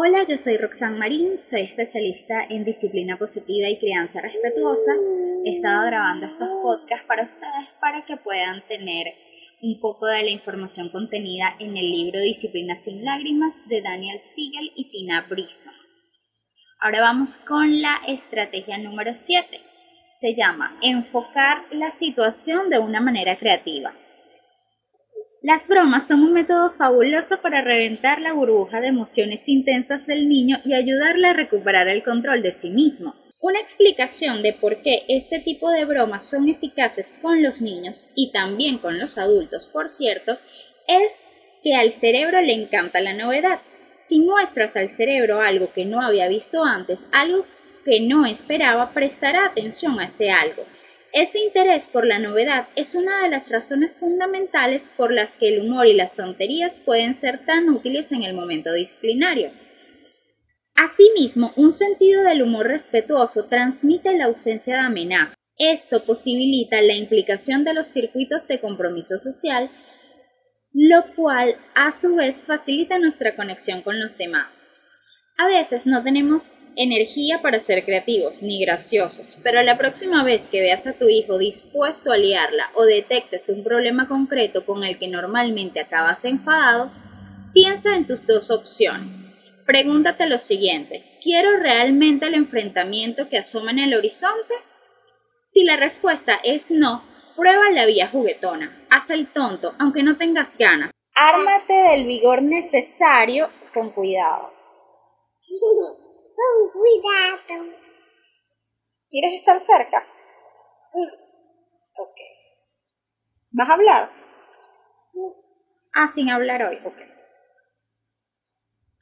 Hola, yo soy Roxanne Marín, soy especialista en disciplina positiva y crianza respetuosa. He estado grabando estos podcasts para ustedes para que puedan tener un poco de la información contenida en el libro Disciplina sin lágrimas de Daniel Siegel y Tina Brisson. Ahora vamos con la estrategia número 7. Se llama enfocar la situación de una manera creativa. Las bromas son un método fabuloso para reventar la burbuja de emociones intensas del niño y ayudarle a recuperar el control de sí mismo. Una explicación de por qué este tipo de bromas son eficaces con los niños y también con los adultos, por cierto, es que al cerebro le encanta la novedad. Si muestras al cerebro algo que no había visto antes, algo que no esperaba, prestará atención a ese algo ese interés por la novedad es una de las razones fundamentales por las que el humor y las tonterías pueden ser tan útiles en el momento disciplinario. Asimismo, un sentido del humor respetuoso transmite la ausencia de amenaza. Esto posibilita la implicación de los circuitos de compromiso social, lo cual a su vez facilita nuestra conexión con los demás. A veces no tenemos energía para ser creativos ni graciosos, pero la próxima vez que veas a tu hijo dispuesto a liarla o detectes un problema concreto con el que normalmente acabas enfadado, piensa en tus dos opciones. Pregúntate lo siguiente, ¿quiero realmente el enfrentamiento que asoma en el horizonte? Si la respuesta es no, prueba la vía juguetona, haz el tonto, aunque no tengas ganas. Ármate del vigor necesario con cuidado. Con cuidado. ¿Quieres estar cerca? Ok. ¿Vas a hablar? Ah, sin hablar hoy, ok.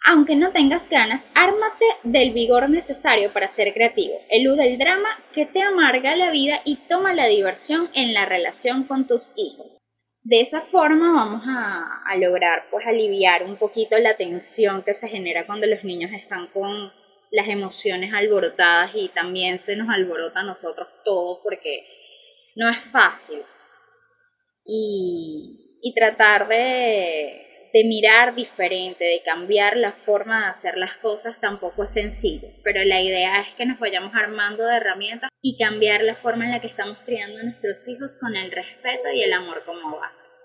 Aunque no tengas ganas, ármate del vigor necesario para ser creativo. Elude el drama que te amarga la vida y toma la diversión en la relación con tus hijos. De esa forma vamos a, lograr pues aliviar un poquito la tensión que se genera cuando los niños están con las emociones alborotadas y también se nos alborota a nosotros todo porque no es fácil. Y, y tratar de, de mirar diferente, de cambiar la forma de hacer las cosas tampoco es sencillo, pero la idea es que nos vayamos armando de herramientas y cambiar la forma en la que estamos criando a nuestros hijos con el respeto y el amor como base.